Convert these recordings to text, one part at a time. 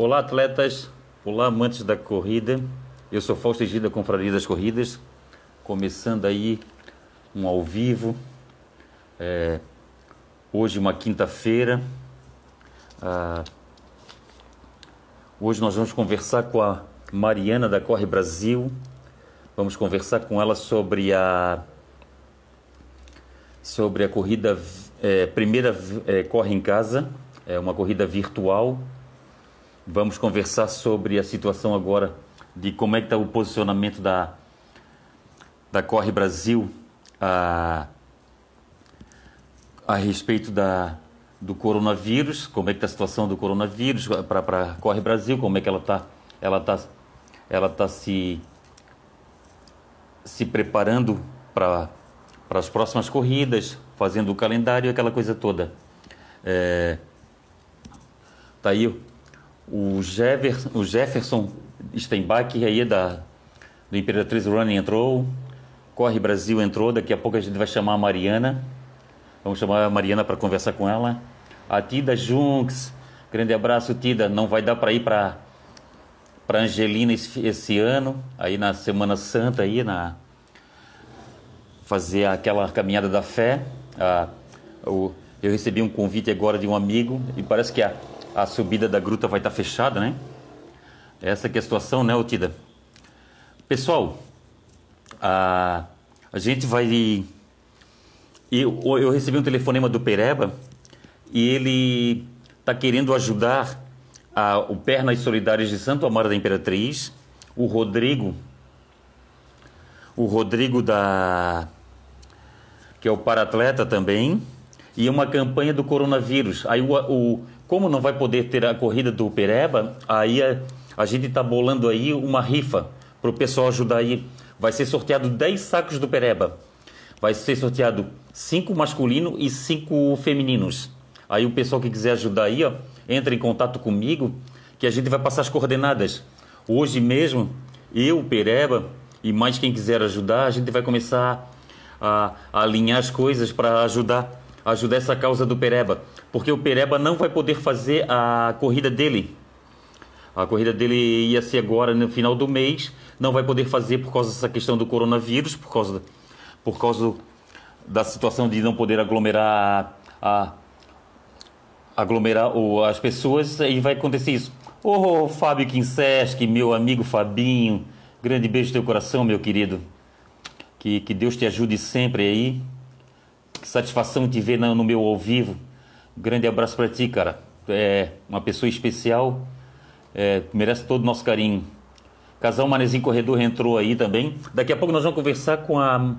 Olá, atletas. Olá, amantes da corrida. Eu sou Fausto Egida, Confraria das Corridas. Começando aí um ao vivo. É, hoje, uma quinta-feira. Ah, hoje nós vamos conversar com a Mariana da Corre Brasil. Vamos conversar com ela sobre a sobre a corrida é, primeira é, corre em casa, é uma corrida virtual. Vamos conversar sobre a situação agora de como é que está o posicionamento da da Corre Brasil a, a respeito da do coronavírus, como é que está a situação do coronavírus para Corre Brasil, como é que ela está ela tá, ela tá se se preparando para para as próximas corridas, fazendo o calendário, aquela coisa toda. É, tá aí o, Jever, o Jefferson Steinbach aí da do Imperatriz Running entrou, Corre Brasil entrou, daqui a pouco a gente vai chamar a Mariana. Vamos chamar a Mariana para conversar com ela. A Tida Junks, grande abraço Tida, não vai dar para ir para para Angelina esse, esse ano, aí na Semana Santa aí na fazer aquela caminhada da fé. Ah, o, eu recebi um convite agora de um amigo e parece que a, a subida da gruta vai estar fechada, né? Essa que é a situação, né, Otida? Pessoal, a, a gente vai... Eu, eu recebi um telefonema do Pereba e ele está querendo ajudar a, o Pernas Solidárias de Santo Amaro da Imperatriz, o Rodrigo, o Rodrigo da que é o paratleta também, e uma campanha do coronavírus. Aí o, o como não vai poder ter a corrida do Pereba, aí a, a gente está bolando aí uma rifa para o pessoal ajudar aí. Vai ser sorteado 10 sacos do Pereba. Vai ser sorteado 5 masculino e 5 femininos. Aí o pessoal que quiser ajudar aí, ó, entra em contato comigo que a gente vai passar as coordenadas. Hoje mesmo, eu, Pereba e mais quem quiser ajudar, a gente vai começar a, a alinhar as coisas para ajudar ajudar essa causa do Pereba, porque o Pereba não vai poder fazer a corrida dele. A corrida dele ia ser agora no final do mês, não vai poder fazer por causa dessa questão do coronavírus, por causa por causa da situação de não poder aglomerar a aglomerar o, as pessoas e vai acontecer isso. Ô oh, Fábio Kinsesc, meu amigo Fabinho, grande beijo no teu coração, meu querido. Que, que Deus te ajude sempre aí. Que satisfação te ver no, no meu ao vivo. Grande abraço para ti, cara. É uma pessoa especial. É, merece todo o nosso carinho. Casal Manezinho Corredor entrou aí também. Daqui a pouco nós vamos conversar com a,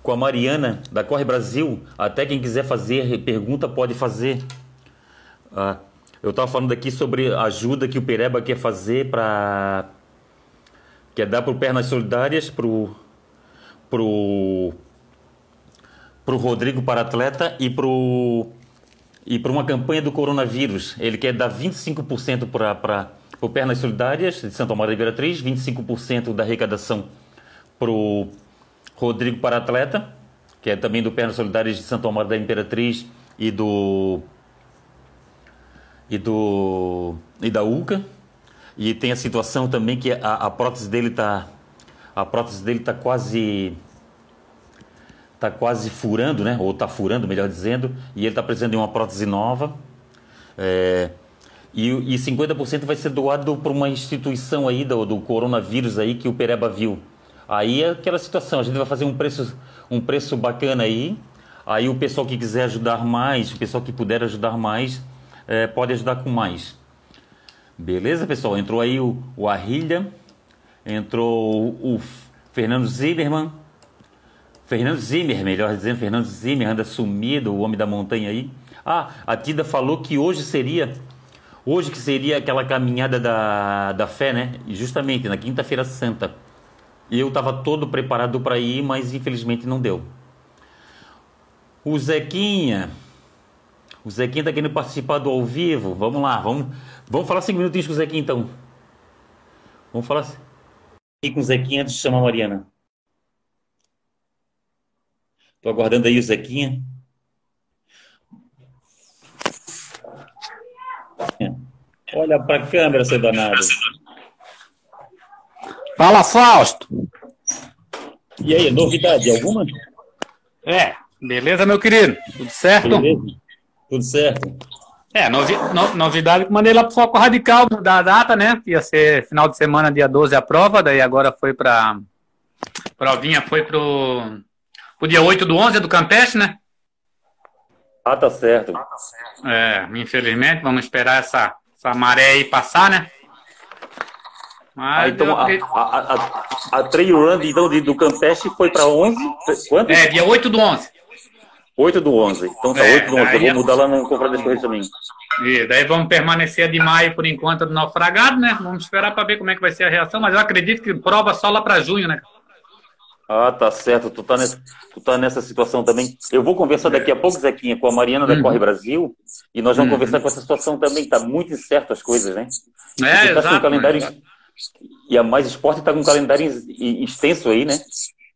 com a Mariana, da Corre Brasil. Até quem quiser fazer pergunta pode fazer. Ah, eu estava falando aqui sobre a ajuda que o Pereba quer fazer para. quer dar para o Pernas Solidárias, para o pro pro Rodrigo para atleta e pro e para uma campanha do coronavírus. Ele quer dar 25% para o Pernas Solidárias de Santo Amaro da Imperatriz, 25% da arrecadação para o Rodrigo para atleta, que é também do Pernas Solidárias de Santo Amaro da Imperatriz e do e do e da UCA. E tem a situação também que a, a prótese dele está a prótese dele está quase tá quase furando, né? Ou está furando, melhor dizendo, e ele está precisando de uma prótese nova. É, e, e 50% vai ser doado para uma instituição aí do, do coronavírus aí que o Pereba viu. Aí é aquela situação, a gente vai fazer um preço, um preço bacana aí. Aí o pessoal que quiser ajudar mais, o pessoal que puder ajudar mais, é, pode ajudar com mais. Beleza, pessoal? Entrou aí o, o Arrilha entrou o Fernando Zimmermann, Fernando Zimmer, melhor dizendo, Fernando Zimmer anda sumido, o homem da montanha aí. Ah, a Tida falou que hoje seria, hoje que seria aquela caminhada da, da fé, né? Justamente na quinta-feira santa. Eu estava todo preparado para ir, mas infelizmente não deu. O Zequinha, o Zequinha está querendo participar do ao vivo. Vamos lá, vamos, vamos falar cinco minutinhos com o Zequinha então. Vamos falar aqui com o Zequinha antes de chamar a Mariana. Estou aguardando aí o Zequinha. Olha para a câmera, seu danado. Fala, Fausto. E aí, novidade alguma? É, beleza, meu querido? Tudo certo? Beleza. Tudo certo. É, novi no, novidade que mandei lá pro Foco Radical da data, né? Ia ser final de semana, dia 12, a prova, daí agora foi pra. Provinha foi pro. Pro dia 8 do 11 do Campestre, né? Ah, tá certo. É, infelizmente, vamos esperar essa, essa maré aí passar, né? Mas ah, então, a, a, a, a, trail run então, do Campestre foi para 11? Quanto? É, dia 8 do 11. 8 do 11. Então tá é, 8 do 11. Eu vou mudar lá no Confrade das também. E daí vamos permanecer de maio por enquanto do naufragado, né? Vamos esperar para ver como é que vai ser a reação, mas eu acredito que prova só lá para junho, né? Ah, tá certo. Tu tá, nessa, tu tá nessa situação também. Eu vou conversar daqui a pouco, Zequinha, com a Mariana da uhum. Corre Brasil, e nós vamos uhum. conversar com essa situação também. Tá muito incerto as coisas, né? É, tá exato. Calendário... E a Mais Esporte está com um calendário extenso aí, né?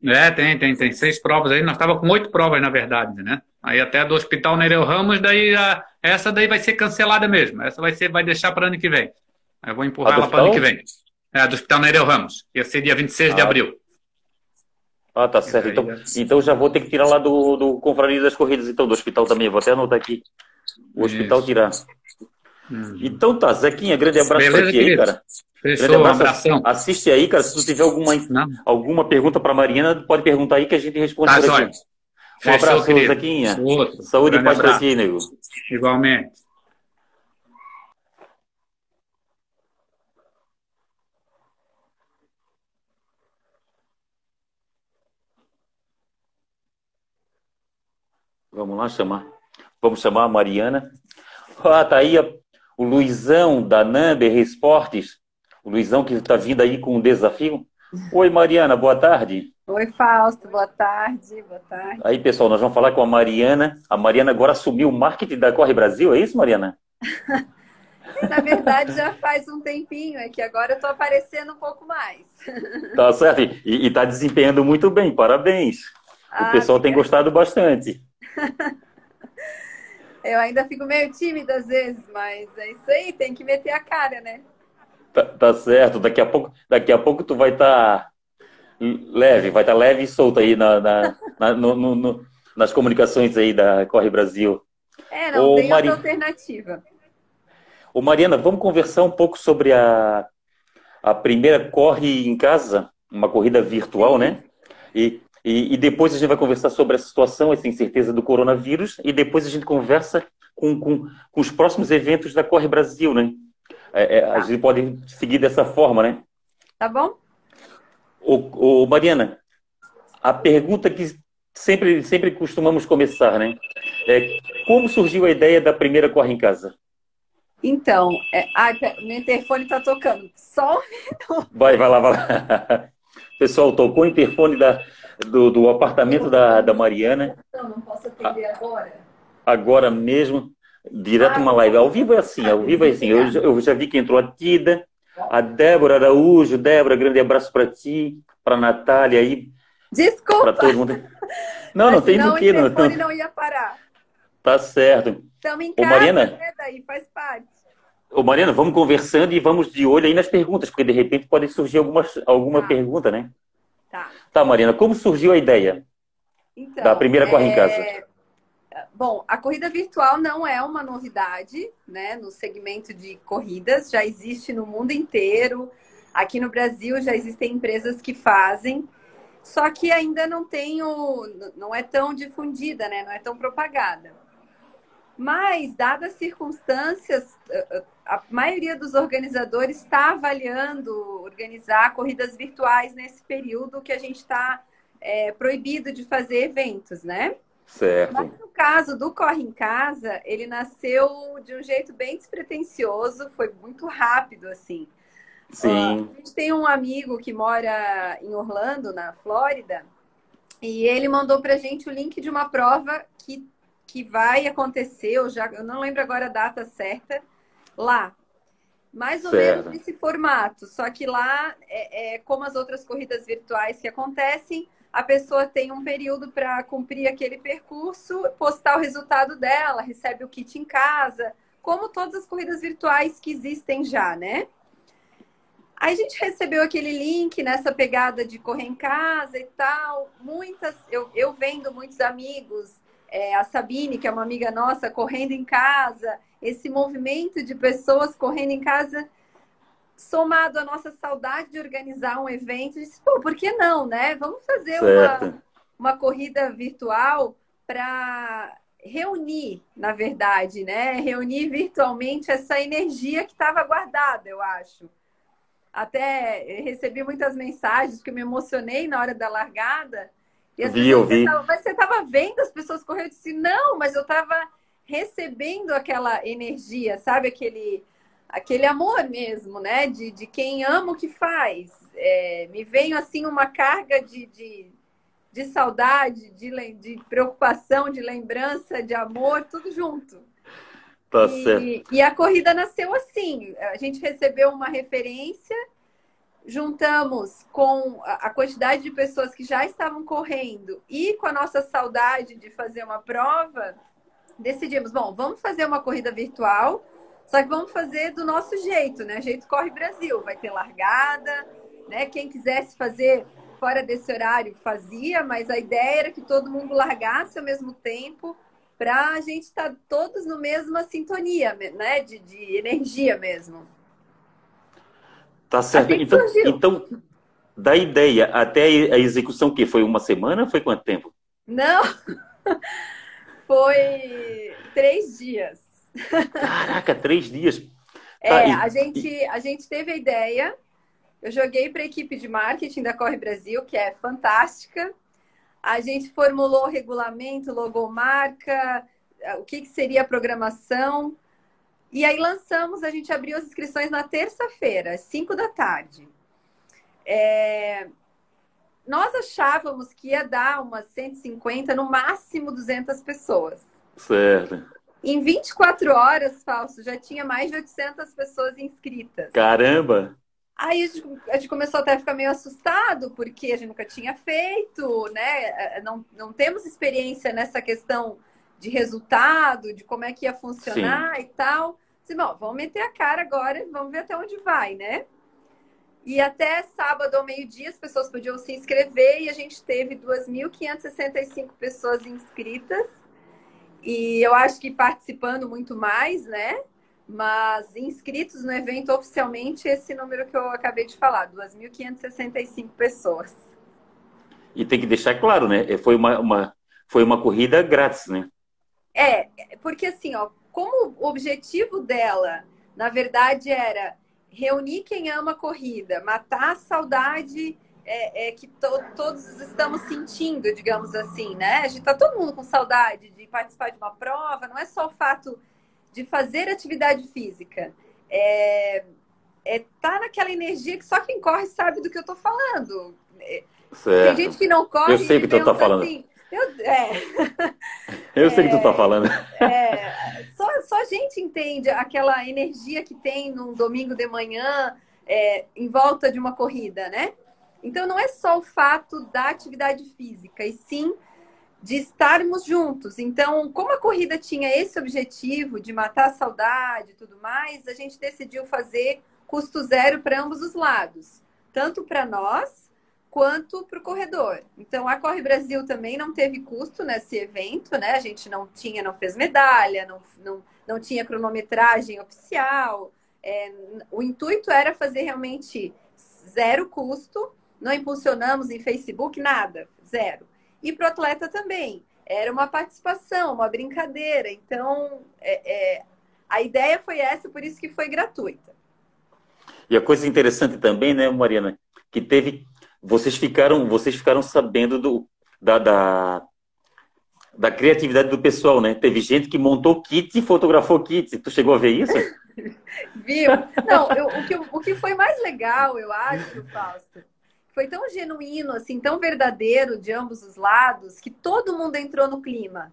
É, tem, tem, tem seis provas aí. Nós estava com oito provas, na verdade, né? Aí até do Hospital Nereu Ramos, daí a, essa daí vai ser cancelada mesmo. Essa vai ser, vai deixar para ano que vem. Eu vou empurrar ela para ano que vem. É, do Hospital Nereu Ramos. Ia ser dia 26 ah. de abril. Ah, tá certo. Então, então já vou ter que tirar lá do, do Confraria das Corridas, então, do hospital também. Vou até anotar aqui. O hospital Isso. tirar. Hum. Então tá, Zequinha, grande abraço Beleza, pra ti aí, cara. Fechou, um abração. Assiste aí, cara. Se tu tiver alguma, alguma pergunta para Mariana, pode perguntar aí que a gente responde tá, por aqui. Um Fechou, abraço, querido. Zequinha. Outro. Saúde e paz para ti, nego. Igualmente. Vamos lá chamar. Vamos chamar a Mariana. Ah, tá aí o Luizão da Number Esportes o Luizão que está vindo aí com um desafio. Oi, Mariana, boa tarde. Oi, Fausto, boa tarde, boa tarde. Aí, pessoal, nós vamos falar com a Mariana. A Mariana agora assumiu o marketing da Corre Brasil, é isso, Mariana? Na verdade, já faz um tempinho, é que agora eu estou aparecendo um pouco mais. Tá certo, e está desempenhando muito bem, parabéns. O ah, pessoal tem gostado bastante. Eu ainda fico meio tímida às vezes, mas é isso aí, tem que meter a cara, né? Tá, tá, certo. Daqui a pouco, daqui a pouco tu vai estar tá leve, vai estar tá leve e solto aí na, na, na no, no, nas comunicações aí da Corre Brasil. É, não Ô, tem Mari... outra alternativa. Ô, Mariana, vamos conversar um pouco sobre a, a primeira Corre em Casa, uma corrida virtual, né? E, e, e, depois a gente vai conversar sobre a situação, essa incerteza do coronavírus, e depois a gente conversa com, com, com os próximos eventos da Corre Brasil, né? É, é, tá. A gente pode seguir dessa forma, né? Tá bom. O, o, Mariana, a pergunta que sempre, sempre costumamos começar, né? É, como surgiu a ideia da primeira Corre em Casa? Então, é, ai, meu interfone está tocando. Só um minuto. Vai, vai lá, vai lá. Pessoal, tocou o interfone da, do, do apartamento da, da Mariana. Não posso atender agora. Agora mesmo. Direto uma live. Ao vivo é assim, ao vivo é assim. Eu, eu já vi que entrou a Tida, a Débora Araújo. Débora, grande abraço para ti, para Natália aí. Desculpa. Para todo mundo. Não, não tem do que. Não, não, não ia parar. Tá certo. Estamos em casa, Ô, Mariana, né? Daí faz parte. Ô, Mariana, vamos conversando e vamos de olho aí nas perguntas, porque de repente pode surgir alguma, alguma tá. pergunta, né? Tá. Tá, Mariana, como surgiu a ideia então, da primeira Corre em Casa? É, Bom, a corrida virtual não é uma novidade, né? No segmento de corridas, já existe no mundo inteiro. Aqui no Brasil já existem empresas que fazem, só que ainda não tem o, não é tão difundida, né? Não é tão propagada. Mas, dadas as circunstâncias, a maioria dos organizadores está avaliando organizar corridas virtuais nesse período que a gente está é, proibido de fazer eventos, né? Certo. Mas no caso do Corre em Casa, ele nasceu de um jeito bem despretensioso, foi muito rápido, assim. Sim. Uh, a gente tem um amigo que mora em Orlando, na Flórida, e ele mandou pra gente o link de uma prova que, que vai acontecer, eu, já, eu não lembro agora a data certa, lá. Mais ou menos nesse formato, só que lá, é, é como as outras corridas virtuais que acontecem, a pessoa tem um período para cumprir aquele percurso, postar o resultado dela, recebe o kit em casa, como todas as corridas virtuais que existem já, né? Aí a gente recebeu aquele link nessa pegada de correr em casa e tal. Muitas, eu, eu vendo muitos amigos, é, a Sabine, que é uma amiga nossa, correndo em casa, esse movimento de pessoas correndo em casa, somado à nossa saudade de organizar um evento, disse, pô, por que não, né? Vamos fazer uma, uma corrida virtual para reunir, na verdade, né? Reunir virtualmente essa energia que estava guardada, eu acho até recebi muitas mensagens que eu me emocionei na hora da largada. E vi, eu vi. Tavam, mas você estava vendo as pessoas correndo? Eu disse, não, mas eu estava recebendo aquela energia, sabe? Aquele, aquele amor mesmo, né? De, de quem ama o que faz. É, me veio, assim, uma carga de, de, de saudade, de, de preocupação, de lembrança, de amor, tudo junto. Tá e, certo. E a corrida nasceu assim. A gente recebeu uma referência, juntamos com a quantidade de pessoas que já estavam correndo e com a nossa saudade de fazer uma prova, decidimos, bom, vamos fazer uma corrida virtual, só que vamos fazer do nosso jeito, né? Jeito Corre Brasil. Vai ter largada, né? Quem quisesse fazer fora desse horário fazia, mas a ideia era que todo mundo largasse ao mesmo tempo para a gente estar tá todos no mesma sintonia, né? De, de energia mesmo. Tá certo. Assim então, então, da ideia até a execução, que foi uma semana? Foi quanto tempo? Não, foi três dias. Caraca, três dias. É, tá, e... a, gente, a gente teve a ideia. Eu joguei para a equipe de marketing da Corre Brasil, que é fantástica. A gente formulou o regulamento, logomarca, o que, que seria a programação. E aí lançamos, a gente abriu as inscrições na terça-feira, às 5 da tarde. É... Nós achávamos que ia dar umas 150, no máximo 200 pessoas. Certo. Em 24 horas, Falso, já tinha mais de 800 pessoas inscritas. Caramba! Aí a gente, a gente, começou até a ficar meio assustado, porque a gente nunca tinha feito, né? É, não, não temos experiência nessa questão de resultado, de como é que ia funcionar Sim. e tal. Disse, bom, vamos meter a cara agora e vamos ver até onde vai, né? E até sábado ao meio-dia as pessoas podiam se inscrever e a gente teve 2.565 pessoas inscritas. E eu acho que participando muito mais, né? Mas inscritos no evento oficialmente, esse número que eu acabei de falar, 2.565 pessoas. E tem que deixar claro, né? É, foi uma, uma, foi uma corrida grátis, né? É, porque assim, ó, como o objetivo dela, na verdade, era reunir quem ama a corrida, matar a saudade é, é que to, todos estamos sentindo, digamos assim, né? A gente tá todo mundo com saudade de participar de uma prova, não é só o fato de fazer atividade física. É, é tá naquela energia que só quem corre sabe do que eu tô falando. É, certo. Tem gente que não corre. Eu sei que tu tá falando. Eu, é. eu sei que tu tá falando. É, só, só a gente entende aquela energia que tem num domingo de manhã é, em volta de uma corrida, né? Então não é só o fato da atividade física, e sim de estarmos juntos. Então, como a corrida tinha esse objetivo de matar a saudade e tudo mais, a gente decidiu fazer custo zero para ambos os lados, tanto para nós quanto para o corredor. Então, a Corre Brasil também não teve custo nesse evento, né? A gente não tinha, não fez medalha, não, não, não tinha cronometragem oficial. É, o intuito era fazer realmente zero custo, não impulsionamos em Facebook, nada, zero. E para o atleta também. Era uma participação, uma brincadeira. Então, é, é, a ideia foi essa, por isso que foi gratuita. E a coisa interessante também, né, Mariana, que teve. Vocês ficaram, vocês ficaram sabendo do, da, da, da criatividade do pessoal, né? Teve gente que montou kits e fotografou kits. Tu chegou a ver isso? Viu? Não, eu, o, que, o que foi mais legal, eu acho, Fausto, foi tão genuíno, assim, tão verdadeiro de ambos os lados, que todo mundo entrou no clima.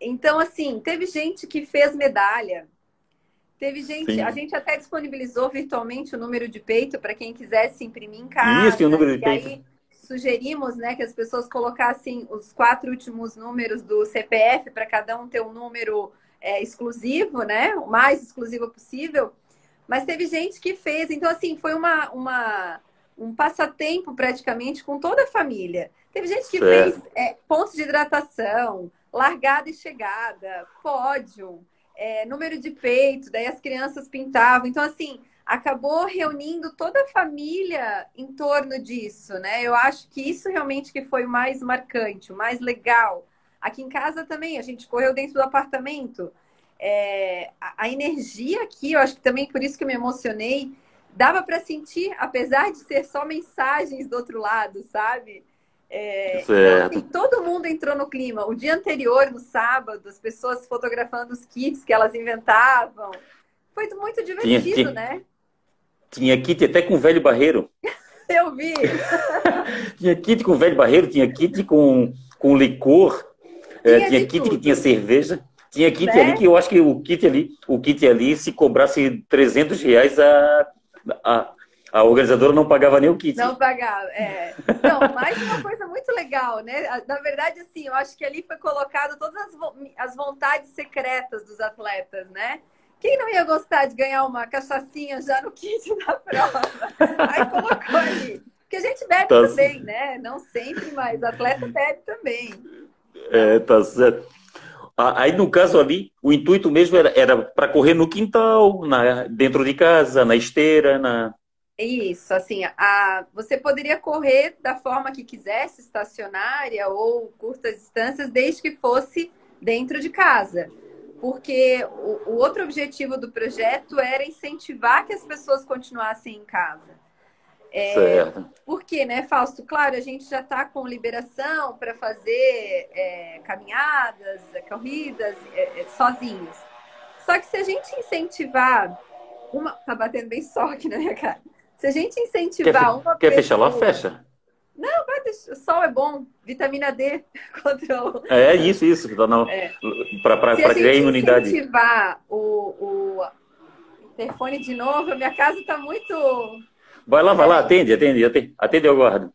Então, assim, teve gente que fez medalha. Teve gente, Sim. a gente até disponibilizou virtualmente o número de peito para quem quisesse imprimir em casa. Isso, o número de peito. Aí, sugerimos né, que as pessoas colocassem os quatro últimos números do CPF para cada um ter um número é, exclusivo, né? O mais exclusivo possível. Mas teve gente que fez. Então, assim, foi uma, uma, um passatempo praticamente com toda a família. Teve gente que certo. fez é, pontos de hidratação, largada e chegada, pódio, é, número de peito, daí as crianças pintavam. Então, assim, acabou reunindo toda a família em torno disso, né? Eu acho que isso realmente que foi o mais marcante, o mais legal. Aqui em casa também, a gente correu dentro do apartamento. É, a, a, energia aqui, eu acho que também por isso que eu me emocionei, dava para sentir, apesar de ser só mensagens do outro lado, sabe? É, então, assim, todo mundo entrou no clima. O dia anterior, no sábado, as pessoas fotografando os kits que elas inventavam. Foi muito divertido, tinha, tinha, né? Tinha kit até com velho barreiro. Eu vi. tinha kit com velho barreiro, tinha kit com, com licor, tinha, é, tinha kit tudo. que tinha cerveja. Tinha kit né? ali que eu acho que o kit ali, o kit ali, se cobrasse 300 reais, a, a, a organizadora não pagava nem o kit. Não pagava, é. Não, mais uma coisa muito legal, né? Na verdade, assim, eu acho que ali foi colocado todas as, as vontades secretas dos atletas, né? Quem não ia gostar de ganhar uma cachaçinha já no kit da prova? Aí colocou ali. Porque a gente bebe tá também, né? Não sempre, mas atleta bebe também. É, tá certo. Aí, no caso ali, o intuito mesmo era para correr no quintal, na, dentro de casa, na esteira, na... Isso, assim, a, você poderia correr da forma que quisesse, estacionária ou curtas distâncias, desde que fosse dentro de casa. Porque o, o outro objetivo do projeto era incentivar que as pessoas continuassem em casa. É, certo. Porque, né, Fausto? Claro, a gente já está com liberação para fazer é, caminhadas, corridas é, é, sozinhos. Só que se a gente incentivar uma. Tá batendo bem só aqui na minha cara. Se a gente incentivar quer, uma Quer pessoa... fechar lá? Fecha. Não, vai deixar. O sol é bom. Vitamina D contra o... É isso, isso. Que tá é. Para criar imunidade. Se incentivar o, o interfone de novo, a minha casa está muito... Vai lá, vai lá, atende, atende, atende, atende eu guardo.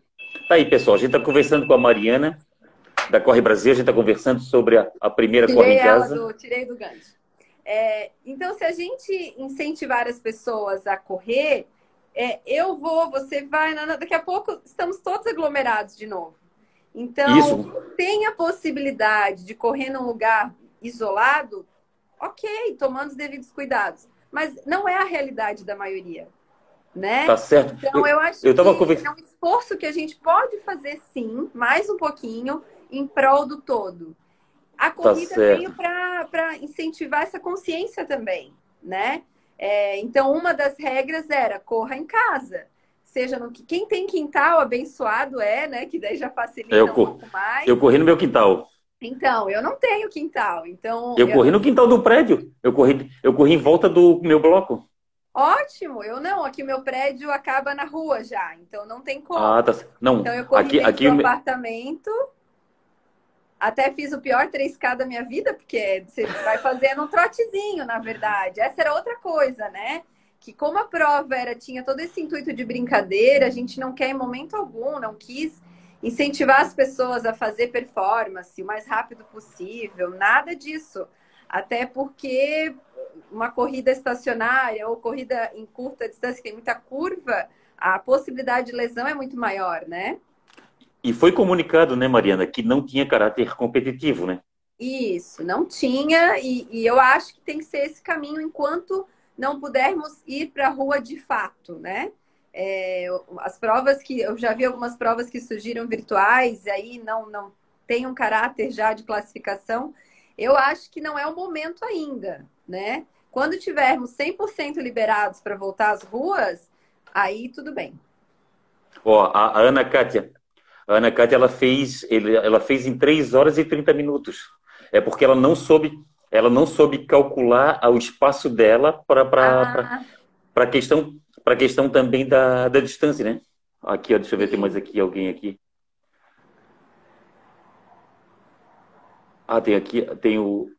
Tá aí, pessoal, a gente está conversando com a Mariana, da Corre Brasil, a gente está conversando sobre a, a primeira tirei Corre em Casa. Do, tirei do gancho. É, então, se a gente incentivar as pessoas a correr, é, eu vou, você vai, daqui a pouco estamos todos aglomerados de novo. Então, Isso. tem a possibilidade de correr num lugar isolado, ok, tomando os devidos cuidados. Mas não é a realidade da maioria. Né? Tá certo. Então, eu, eu acho eu tava que conversa... é um esforço que a gente pode fazer sim, mais um pouquinho, em prol do todo. A tá corrida tá veio para incentivar essa consciência também, né? É, então, uma das regras era corra em casa. Seja no que. Quem tem quintal abençoado é, né? Que daí já facilita eu, um pouco mais. Eu corri no meu quintal. Então, eu não tenho quintal. Então. Eu, eu corri no quintal do prédio. Eu corri, eu corri em volta do meu bloco. Ótimo, eu não. Aqui o meu prédio acaba na rua já, então não tem como. Ah, tá. Não, então eu corri aqui, aqui do apartamento até fiz o pior 3K da minha vida, porque você vai fazendo um trotezinho, na verdade. Essa era outra coisa, né? Que como a prova era, tinha todo esse intuito de brincadeira, a gente não quer em momento algum, não quis incentivar as pessoas a fazer performance o mais rápido possível, nada disso. Até porque uma corrida estacionária ou corrida em curta distância, que tem muita curva, a possibilidade de lesão é muito maior, né? E foi comunicado, né, Mariana, que não tinha caráter competitivo, né? Isso, não tinha, e, e eu acho que tem que ser esse caminho enquanto não pudermos ir para a rua de fato, né? É, as provas que eu já vi algumas provas que surgiram virtuais, e aí não, não tem um caráter já de classificação. Eu acho que não é o momento ainda, né? Quando tivermos 100% liberados para voltar às ruas, aí tudo bem. Ó, a Ana Kátia, a Ana Cátia, ela fez, ela fez em 3 horas e 30 minutos. É porque ela não soube, ela não soube calcular o espaço dela para ah. a questão, para questão também da, da distância, né? Aqui, ó, deixa eu ver, tem mais aqui alguém aqui. Ah, tem aqui, tem o.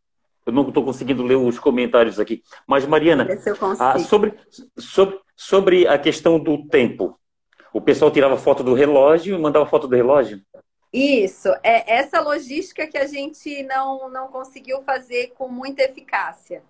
Eu não estou conseguindo ler os comentários aqui. Mas, Mariana, ah, sobre, sobre, sobre a questão do tempo, o pessoal tirava foto do relógio e mandava foto do relógio? Isso, é essa logística que a gente não, não conseguiu fazer com muita eficácia.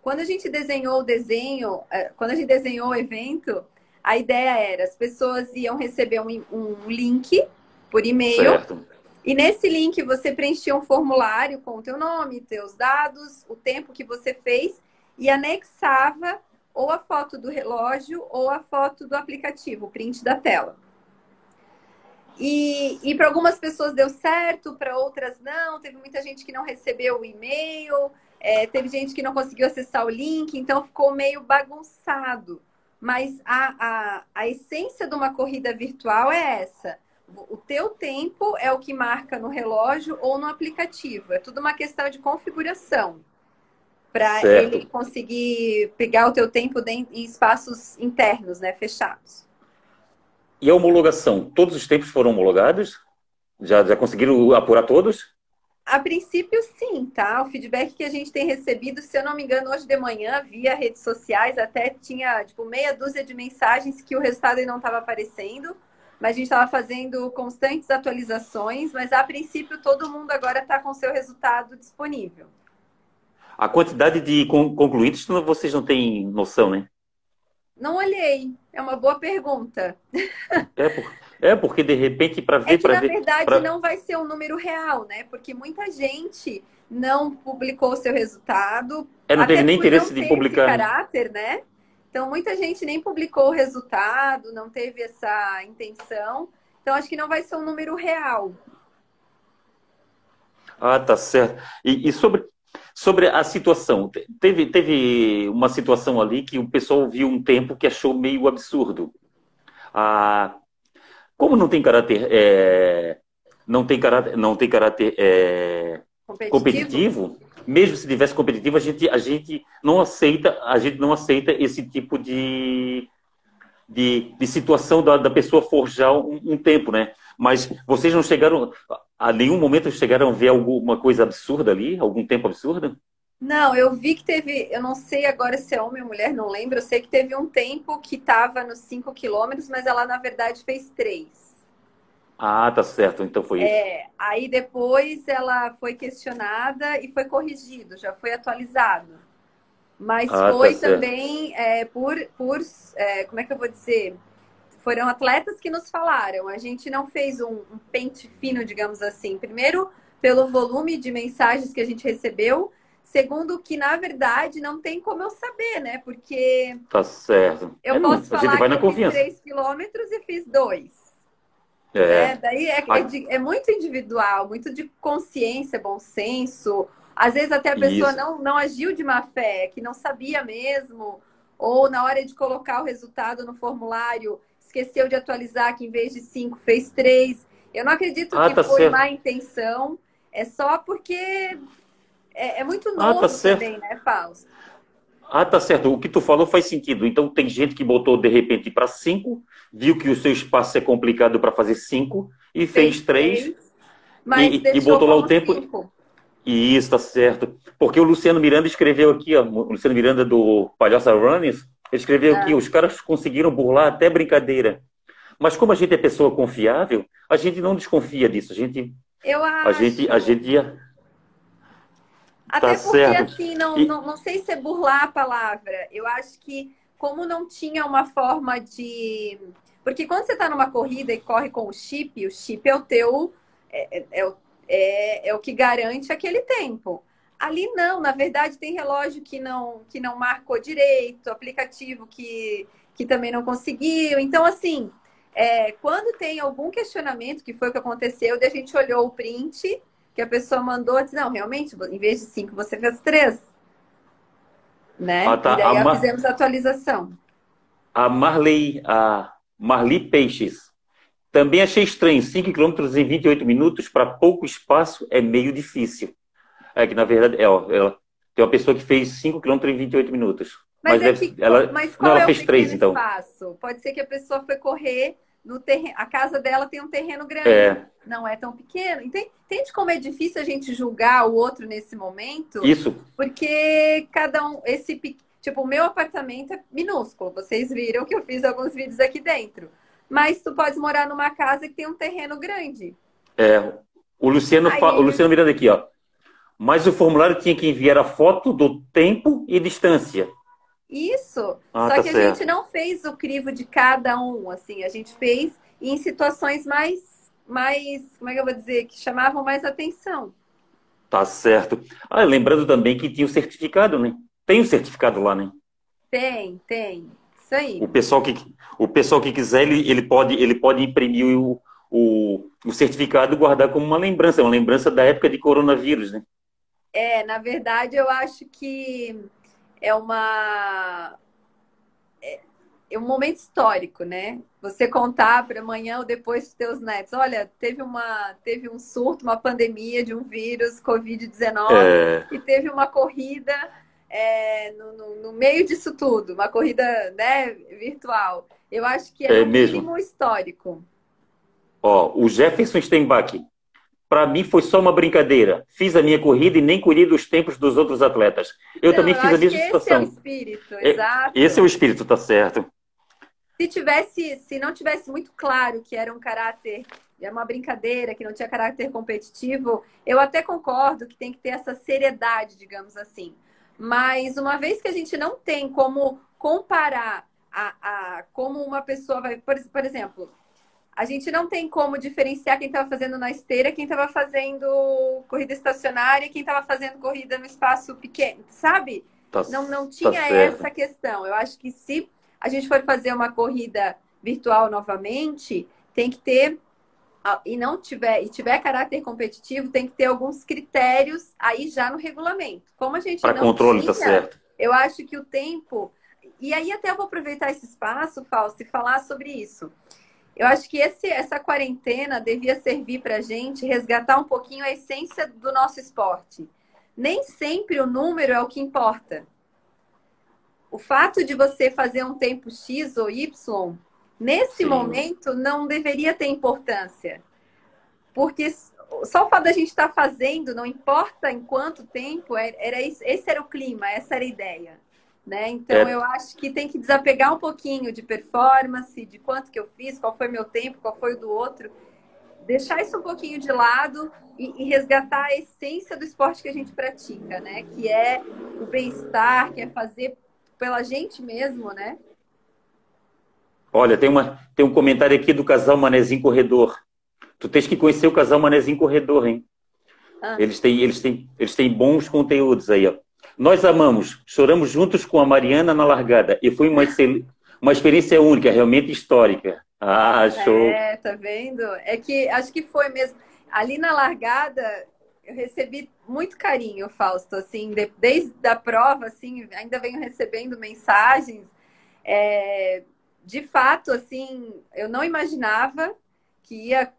Quando a gente desenhou o desenho, é, quando a gente desenhou o evento, a ideia era as pessoas iam receber um, um link por e-mail. Certo. E nesse link você preenchia um formulário com o teu nome, teus dados, o tempo que você fez e anexava ou a foto do relógio ou a foto do aplicativo, o print da tela. E, e para algumas pessoas deu certo, para outras não. Teve muita gente que não recebeu o e-mail, é, teve gente que não conseguiu acessar o link, então ficou meio bagunçado. Mas a, a, a essência de uma corrida virtual é essa. O teu tempo é o que marca no relógio ou no aplicativo. É tudo uma questão de configuração para ele conseguir pegar o teu tempo em espaços internos, né, fechados. E a homologação? Todos os tempos foram homologados? Já, já conseguiram apurar todos? A princípio, sim, tá? O feedback que a gente tem recebido, se eu não me engano, hoje de manhã, via redes sociais, até tinha, tipo, meia dúzia de mensagens que o resultado não estava aparecendo, mas a gente estava fazendo constantes atualizações, mas a princípio todo mundo agora está com seu resultado disponível. A quantidade de concluídos vocês não têm noção, né? Não olhei. É uma boa pergunta. É, por, é porque de repente para ver, é para ver. Na verdade, pra... não vai ser um número real, né? Porque muita gente não publicou o seu resultado. É, não teve nem interesse de publicar. Esse caráter, né? Então, muita gente nem publicou o resultado, não teve essa intenção. Então, acho que não vai ser um número real. Ah, tá certo. E, e sobre, sobre a situação, teve, teve uma situação ali que o pessoal viu um tempo que achou meio absurdo. Ah, como não tem caráter, é, não tem caráter, não tem caráter é, competitivo. competitivo. mesmo se tivesse competitivo, a gente, a gente não aceita, a gente não aceita esse tipo de, de, de situação da, da pessoa forjar um, um tempo, né? Mas vocês não chegaram, a nenhum momento chegaram a ver alguma coisa absurda ali? Algum tempo absurdo? Não, eu vi que teve, eu não sei agora se é homem ou mulher, não lembro. Eu sei que teve um tempo que estava nos 5 quilômetros, mas ela na verdade fez 3. Ah, tá certo. Então foi isso. É, aí depois ela foi questionada e foi corrigido, já foi atualizado. Mas ah, tá foi tá também é, por, por é, como é que eu vou dizer? Foram atletas que nos falaram. A gente não fez um, um pente fino, digamos assim. Primeiro, pelo volume de mensagens que a gente recebeu. Segundo, que na verdade não tem como eu saber, né? Porque. Tá certo. Eu é, posso falar vai que eu confiança. fiz 3 quilômetros e fiz 2. É. é. Daí é, é, é, muito individual, muito de consciência, bom senso. Às vezes até a pessoa não, não agiu de má fé, que não sabia mesmo. Ou na hora de colocar o resultado no formulário, esqueceu de atualizar que em vez de cinco fez três. Eu não acredito ah, que tá foi certo. má intenção. É só porque é, é muito novo ah, tá também, né, Fausto? Ah, tá certo. O que tu falou faz sentido. Então tem gente que botou de repente para cinco, viu que o seu espaço é complicado para fazer cinco e fez, fez três, mas e, e botou lá o tempo. Cinco. E isso tá certo. Porque o Luciano Miranda escreveu aqui, ó, o Luciano Miranda do Palhoça Runners, ele escreveu ah. que os caras conseguiram burlar até brincadeira. Mas como a gente é pessoa confiável, a gente não desconfia disso. A gente. Eu acho. A gente, a gente ia. Até tá porque, certo. assim, não, e... não, não sei se é burlar a palavra. Eu acho que, como não tinha uma forma de. Porque quando você está numa corrida e corre com o chip, o chip é o teu. É, é, é, é o que garante aquele tempo. Ali não, na verdade tem relógio que não que não marcou direito, aplicativo que, que também não conseguiu. Então, assim, é, quando tem algum questionamento, que foi o que aconteceu, a gente olhou o print que a pessoa mandou, disse, não, realmente, em vez de cinco, você fez três. Né? Ah, tá. E daí Mar... fizemos a atualização. A Marley, a Marli Peixes. Também achei estranho, 5 km em 28 minutos para pouco espaço é meio difícil. É que, na verdade, é, ó, ela, tem uma pessoa que fez 5 km em 28 minutos. Mas, mas, é deve, que, ela, mas qual não, ela é fez 3, então. Espaço? Pode ser que a pessoa foi correr no terreno. A casa dela tem um terreno grande. É. Não é tão pequeno. Entende, entende como é difícil a gente julgar o outro nesse momento? Isso. Porque cada um. Esse Tipo, o meu apartamento é minúsculo. Vocês viram que eu fiz alguns vídeos aqui dentro. Mas tu pode morar numa casa que tem um terreno grande. É, o Luciano, Aí... o Luciano Miranda aqui, ó. Mas o formulário tinha que enviar a foto do tempo e distância. Isso. Ah, Só tá que certo. a gente não fez o crivo de cada um, assim, a gente fez em situações mais, mais, como é que eu vou dizer, que chamavam mais atenção. Tá certo. Ah, lembrando também que tinha o certificado, né? Tem o certificado lá, né? Tem, tem. Isso aí. O pessoal que, o pessoal que quiser, ele, ele, pode, ele pode imprimir o, o, o certificado e guardar como uma lembrança, uma lembrança da época de coronavírus, né? É, na verdade, eu acho que é uma é, é um momento histórico, né? Você contar para amanhã ou depois dos teus netos, olha, teve uma teve um surto, uma pandemia de um vírus COVID-19 é... e teve uma corrida é, no, no, no, meio disso tudo, uma corrida né, virtual. Eu acho que é, é um mesmo. mínimo histórico. Ó, o Jefferson Steinbach para mim foi só uma brincadeira. Fiz a minha corrida e nem colhi dos tempos dos outros atletas. Eu também eu fiz a mesma situação. Esse é o espírito, é, exato. Esse é o espírito, tá certo. Se tivesse, se não tivesse muito claro que era um caráter, é uma brincadeira, que não tinha caráter competitivo, eu até concordo que tem que ter essa seriedade, digamos assim. Mas uma vez que a gente não tem como comparar a, a como uma pessoa vai, por, por exemplo, a gente não tem como diferenciar quem estava fazendo na esteira, quem estava fazendo corrida estacionária, quem estava fazendo corrida no espaço pequeno, sabe? Tá, não, não tá tinha tá essa questão. Eu acho que se a gente for fazer uma corrida virtual novamente, tem que ter e não tiver e tiver caráter competitivo, tem que ter alguns critérios aí já no regulamento. Como a gente para controle tá tinha, tá certo. Eu acho que o tempo e aí até eu vou aproveitar esse espaço, Fausto, e falar sobre isso. Eu acho que esse, essa quarentena devia servir para a gente resgatar um pouquinho a essência do nosso esporte. Nem sempre o número é o que importa. O fato de você fazer um tempo X ou Y, nesse Sim. momento, não deveria ter importância. Porque só o fato da gente estar tá fazendo, não importa em quanto tempo, é, era, esse era o clima, essa era a ideia. Né? Então é. eu acho que tem que desapegar um pouquinho de performance, de quanto que eu fiz, qual foi meu tempo, qual foi o do outro, deixar isso um pouquinho de lado e, e resgatar a essência do esporte que a gente pratica, né? Que é o bem-estar, que é fazer pela gente mesmo, né? Olha, tem, uma, tem um comentário aqui do casal Manezinho Corredor. Tu tens que conhecer o casal Manezinho Corredor, hein? Ah. Eles, têm, eles, têm, eles têm bons conteúdos aí, ó. Nós amamos, choramos juntos com a Mariana na largada e foi uma, uma experiência única, realmente histórica. Ah, show! É, tá vendo? É que acho que foi mesmo. Ali na largada, eu recebi muito carinho, Fausto, assim, de, desde a prova, assim, ainda venho recebendo mensagens. É, de fato, assim, eu não imaginava que ia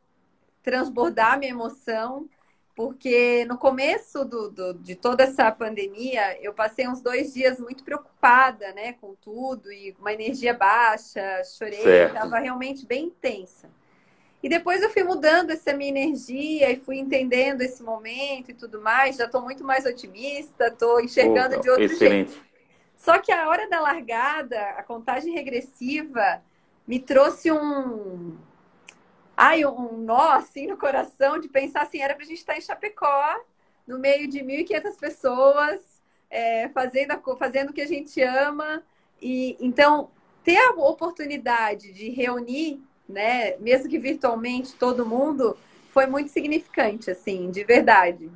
transbordar minha emoção porque no começo do, do, de toda essa pandemia, eu passei uns dois dias muito preocupada, né, com tudo, e uma energia baixa, chorei, estava realmente bem intensa. E depois eu fui mudando essa minha energia e fui entendendo esse momento e tudo mais, já estou muito mais otimista, estou enxergando oh, de outro excelente. jeito. Só que a hora da largada, a contagem regressiva, me trouxe um, ai, um nó assim no coração de pensar assim, era para a gente estar em Chapecó, no meio de 1.500 pessoas, é, fazendo, a, fazendo o que a gente ama. E então ter a oportunidade de reunir, né, mesmo que virtualmente, todo mundo, foi muito significante, assim, de verdade.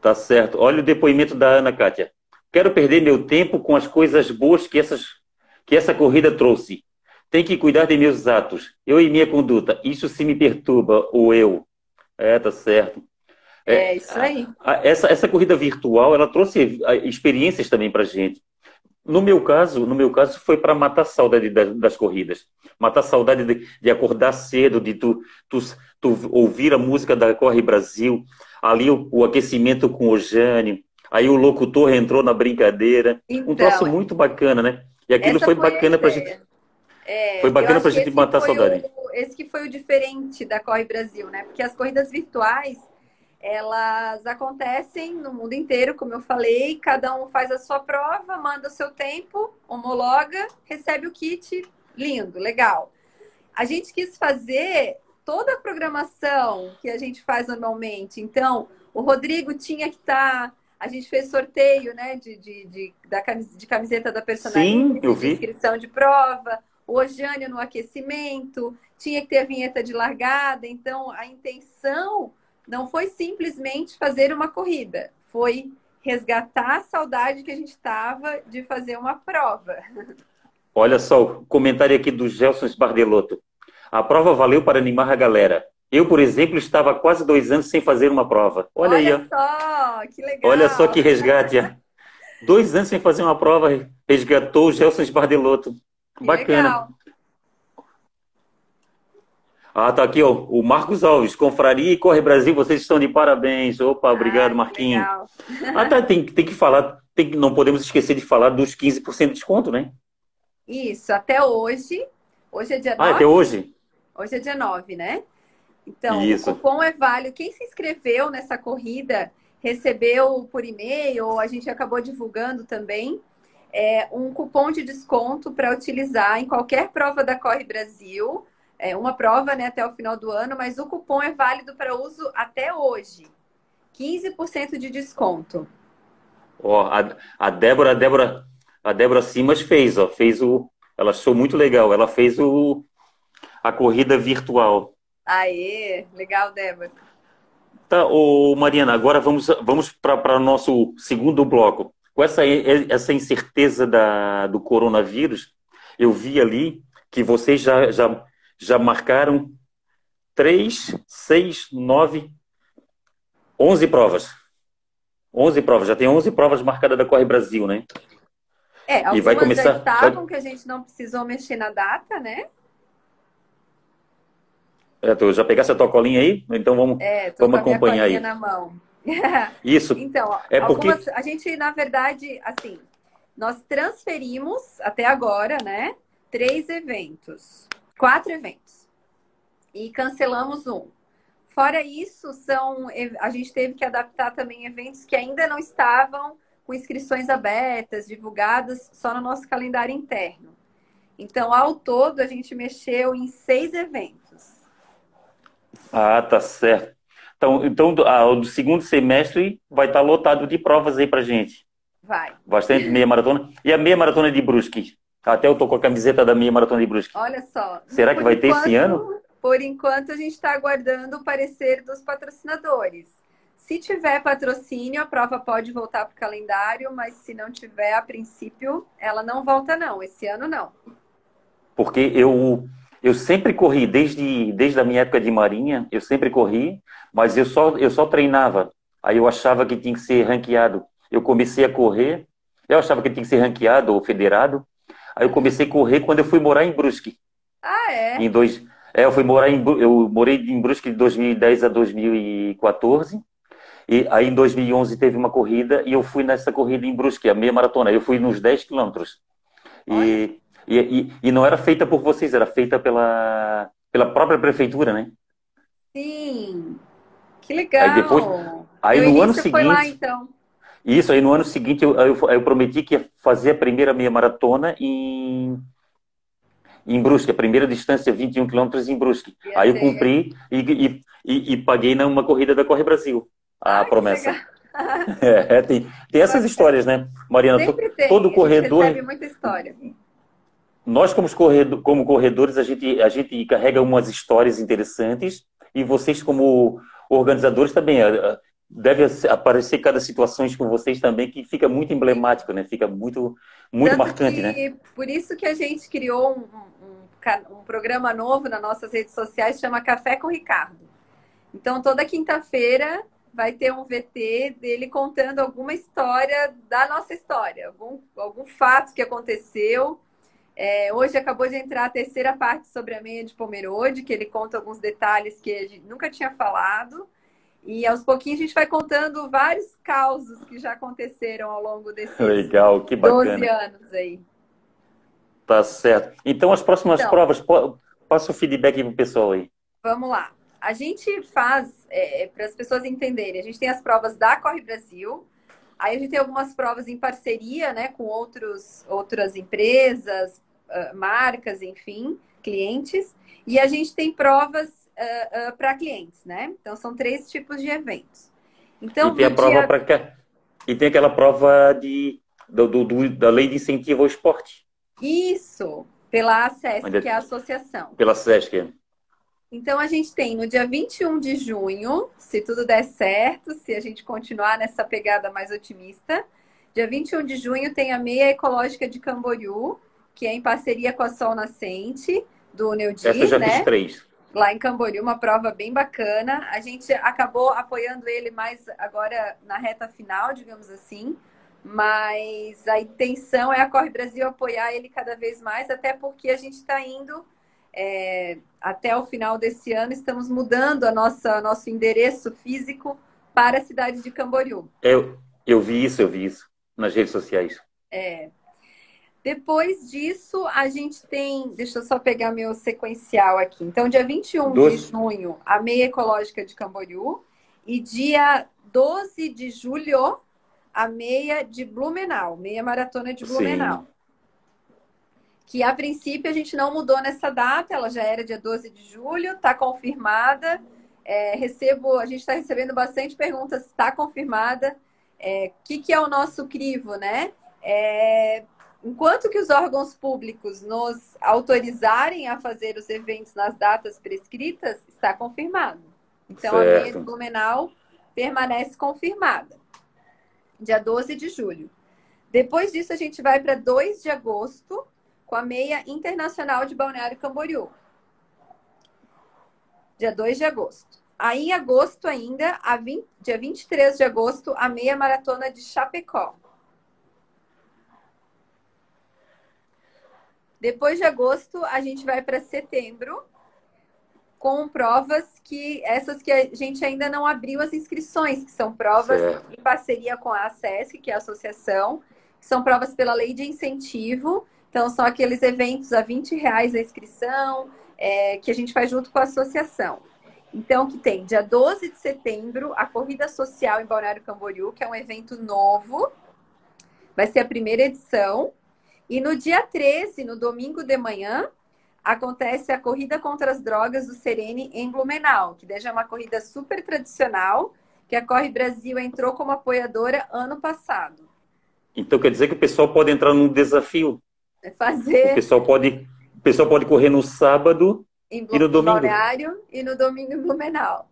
Tá certo. Olha o depoimento da Ana Kátia. Quero perder meu tempo com as coisas boas que, essas, que essa corrida trouxe. Tem que cuidar de meus atos, eu e minha conduta. Isso se me perturba, ou eu. É, tá certo. É, é isso aí. A, a, essa, essa corrida virtual, ela trouxe experiências também para gente. No meu caso, no meu caso foi para matar a saudade das, das, corridas, matar a saudade de, de acordar cedo, de tu, tu, tu, ouvir a música da Corre Brasil, ali o, o aquecimento com o Jânio, aí o locutor entrou na brincadeira, então, um troço muito bacana, né? E aquilo foi, foi bacana para gente. É, foi bacana para a gente matar a saudade. O, esse que foi o diferente da Corre Brasil, né? Porque as corridas virtuais, elas acontecem no mundo inteiro, como eu falei, cada um faz a sua prova, manda o seu tempo, homologa, recebe o kit, lindo, legal. A gente quis fazer toda a programação que a gente faz normalmente. Então, o Rodrigo tinha que estar. Tá, a gente fez sorteio, né, de, de, de, da, de camiseta da personagem, Sim, eu vi. inscrição de prova, o Ojânio no aquecimento, tinha que ter a vinheta de largada. Então, a intenção não foi simplesmente fazer uma corrida, foi resgatar a saudade que a gente estava de fazer uma prova. Olha só, o comentário aqui do Gelson Spardelotto. A prova valeu para animar a galera. Eu, por exemplo, estava quase dois anos sem fazer uma prova. Olha, Olha aí, ó. só, que legal. Olha só que resgate. dois anos sem fazer uma prova, resgatou o Gelson Spardelotto. Bacana. Legal. Ah, tá aqui, ó. O Marcos Alves, Confraria e Corre Brasil, vocês estão de parabéns. Opa, obrigado, Ai, Marquinhos. Ah, tá, tem, tem que falar, tem, não podemos esquecer de falar dos 15% de desconto, né? Isso, até hoje. Hoje é dia 9. Ah, até hoje? Hoje é dia 9, né? Então, Isso. o cupom é válido. Quem se inscreveu nessa corrida recebeu por e-mail, ou a gente acabou divulgando também, é, um cupom de desconto para utilizar em qualquer prova da Corre Brasil. É uma prova né, até o final do ano, mas o cupom é válido para uso até hoje. 15% de desconto. Ó, a, a Débora, a Débora, a Débora Simas fez, ó, fez o, ela achou muito legal. Ela fez o a corrida virtual. Aê, legal, Débora. Tá, ô Mariana, agora vamos, vamos para o nosso segundo bloco. Com essa, essa incerteza da, do coronavírus, eu vi ali que vocês já, já, já marcaram três, seis, nove, onze provas. onze provas, já tem onze provas marcadas da Corre Brasil, né? É, algumas e vai começar, já estavam que a gente não precisou mexer na data, né? É, tu já pegasse a tua colinha aí? Então vamos, é, vamos acompanhar aí. na mão. Isso. então, é porque algumas, a gente na verdade, assim, nós transferimos até agora, né, três eventos, quatro eventos e cancelamos um. Fora isso, são a gente teve que adaptar também eventos que ainda não estavam com inscrições abertas, divulgadas só no nosso calendário interno. Então, ao todo, a gente mexeu em seis eventos. Ah, tá certo. Então, então ah, o segundo semestre vai estar lotado de provas aí pra gente. Vai. Bastante meia maratona. E a meia maratona de Brusque? Até eu tô com a camiseta da meia maratona de Brusque. Olha só. Será que vai enquanto, ter esse ano? Por enquanto, a gente está aguardando o parecer dos patrocinadores. Se tiver patrocínio, a prova pode voltar para o calendário, mas se não tiver, a princípio, ela não volta, não. Esse ano, não. Porque eu eu sempre corri, desde, desde a minha época de marinha, eu sempre corri, mas eu só, eu só treinava. Aí eu achava que tinha que ser ranqueado. Eu comecei a correr, eu achava que tinha que ser ranqueado ou federado. Aí eu comecei a correr quando eu fui morar em Brusque. Ah, é? Em dois, é, eu fui morar em, eu morei em Brusque de 2010 a 2014. E aí em 2011 teve uma corrida e eu fui nessa corrida em Brusque, a meia maratona. Eu fui nos 10 quilômetros. E e, e, e, não era feita por vocês, era feita pela, pela própria prefeitura, né? Sim. Que legal. Aí depois, aí no ano seguinte. Lá, então. Isso, aí no ano seguinte eu, eu, eu, prometi que ia fazer a primeira meia maratona em, em Brusque, a primeira distância, 21 quilômetros em Brusque. Ia aí ser. eu cumpri e, e, e, e, paguei numa corrida da Corre Brasil a Ai, promessa. É, tem, tem essas histórias, né, Mariana? Sempre tem. Todo corredor. Muita história nós como, corredor, como corredores a gente a gente carrega umas histórias interessantes e vocês como organizadores também eh, eh, deve aparecer cada situação com vocês também que fica muito emblemático né? Fica muito muito Tanto marcante que, né? por isso que a gente criou um, um, um programa novo nas nossas redes sociais chama Café com Ricardo. Então toda quinta-feira vai ter um VT dele contando alguma história da nossa história algum algum fato que aconteceu é, hoje acabou de entrar a terceira parte sobre a meia de Pomerode, que ele conta alguns detalhes que a gente nunca tinha falado. E aos pouquinhos a gente vai contando vários causos que já aconteceram ao longo desses Legal, que bacana. 12 anos aí. Tá certo. Então, as próximas então, provas, passa o feedback para o pessoal aí. Vamos lá. A gente faz, é, para as pessoas entenderem, a gente tem as provas da Corre Brasil, aí a gente tem algumas provas em parceria né, com outros, outras empresas, marcas, enfim, clientes. E a gente tem provas uh, uh, para clientes, né? Então são três tipos de eventos. Então, e tem a prova dia... para e tem aquela prova de do, do, do, da lei de incentivo ao esporte. Isso, pela ACES, Ainda... que é a associação. Pela SESC. Então a gente tem no dia 21 de junho, se tudo der certo, se a gente continuar nessa pegada mais otimista, dia 21 de junho tem a meia ecológica de Camboriú, que é em parceria com a Sol Nascente, do Neudi, Essa eu já né? fiz três. Lá em Camboriú, uma prova bem bacana. A gente acabou apoiando ele mais agora na reta final, digamos assim. Mas a intenção é a Corre Brasil apoiar ele cada vez mais, até porque a gente está indo é, até o final desse ano, estamos mudando a nossa nosso endereço físico para a cidade de Camboriú. Eu, eu vi isso, eu vi isso nas redes sociais. É. Depois disso, a gente tem. Deixa eu só pegar meu sequencial aqui. Então, dia 21 Doce. de junho, a meia ecológica de Camboriú. E dia 12 de julho, a meia de Blumenau, meia maratona de Blumenau. Sim. Que a princípio a gente não mudou nessa data, ela já era dia 12 de julho, está confirmada. É, recebo, a gente está recebendo bastante perguntas, está confirmada. O é, que, que é o nosso crivo, né? É, enquanto que os órgãos públicos nos autorizarem a fazer os eventos nas datas prescritas, está confirmado. Então, certo. a meia de Blumenau permanece confirmada dia 12 de julho. Depois disso, a gente vai para 2 de agosto, com a meia internacional de Balneário Camboriú. Dia 2 de agosto. Aí, em agosto ainda, 20, dia 23 de agosto, a meia maratona de Chapecó. Depois de agosto, a gente vai para setembro, com provas que essas que a gente ainda não abriu as inscrições, que são provas certo. em parceria com a ACESC, que é a associação, que são provas pela lei de incentivo. Então, são aqueles eventos a 20 reais a inscrição, é, que a gente faz junto com a associação. Então, que tem dia 12 de setembro, a Corrida Social em Balneário Camboriú, que é um evento novo. Vai ser a primeira edição. E no dia 13, no domingo de manhã, acontece a corrida contra as drogas do Serene em Blumenau, que desde é uma corrida super tradicional, que a Corre Brasil entrou como apoiadora ano passado. Então quer dizer que o pessoal pode entrar num desafio. É fazer. O pessoal pode, o pessoal pode correr no sábado e no domingo. Balneário e no domingo em Blumenau.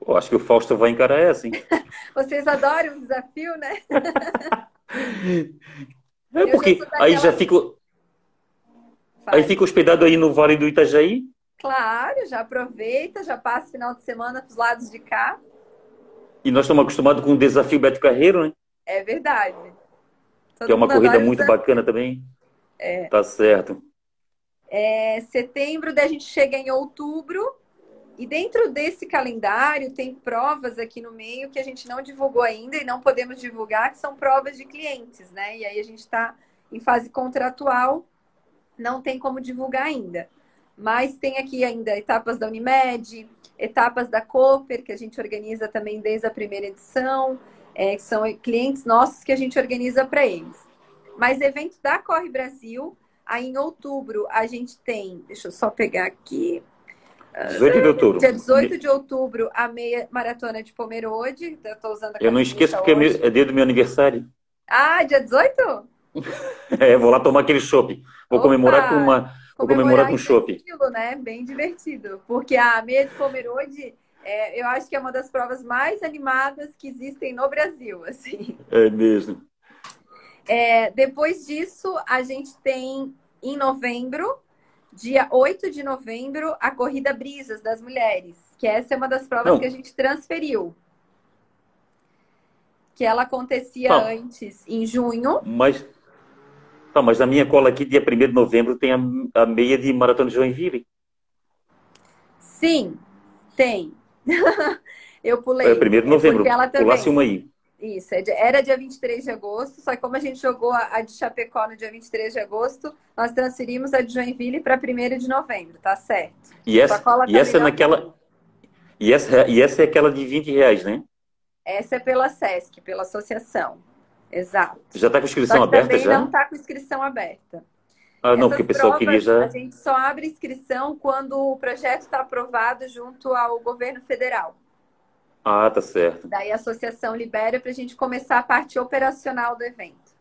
Pô, acho que o Fausto vai encarar essa, hein? Vocês adoram o desafio, né? é porque aí já fico Faz. Aí fica hospedado aí no Vale do Itajaí? Claro, já aproveita, já passa o final de semana para os lados de cá. E nós estamos acostumados com o desafio Beto Carreiro, né? É verdade. Todo que é uma corrida muito bacana também. É. Tá certo. É, setembro, daí a gente chega em outubro. E dentro desse calendário tem provas aqui no meio que a gente não divulgou ainda e não podemos divulgar, que são provas de clientes, né? E aí a gente está em fase contratual não tem como divulgar ainda. Mas tem aqui ainda etapas da Unimed, etapas da Cooper, que a gente organiza também desde a primeira edição, é, que são clientes nossos que a gente organiza para eles. Mas evento da Corre Brasil, aí em outubro a gente tem, deixa eu só pegar aqui. 18 de outubro. Dia 18 de outubro, a meia maratona de Pomerode. Eu, tô usando eu não esqueço porque hoje. é dia do meu aniversário. Ah, dia 18? é, vou lá tomar aquele chopp. Vou Opa, comemorar com uma. Vou comemorar com chopp. né? Bem divertido. Porque a meia de Pomerode, é, eu acho que é uma das provas mais animadas que existem no Brasil. Assim. É mesmo. É, depois disso, a gente tem em novembro, dia 8 de novembro, a Corrida Brisas das Mulheres. Que essa é uma das provas Não. que a gente transferiu que ela acontecia tá. antes em junho. Mas Tá, mas na minha cola aqui, dia 1 de novembro, tem a, a meia de Maratona de Joinville. Sim, tem. eu pulei. É 1 de novembro, ela pulasse uma aí. Isso, é era dia 23 de agosto, só que como a gente jogou a de Chapecó no dia 23 de agosto, nós transferimos a de Joinville para 1 de novembro, tá certo. E essa, e tá essa é naquela. E essa, e essa é aquela de 20 reais, né? Essa é pela SESC, pela associação. Exato. Já está com inscrição aberta também já? não está com inscrição aberta. Ah, não, porque o pessoal queria já. A gente só abre inscrição quando o projeto está aprovado junto ao governo federal. Ah, tá certo. Daí a associação libera para a gente começar a parte operacional do evento.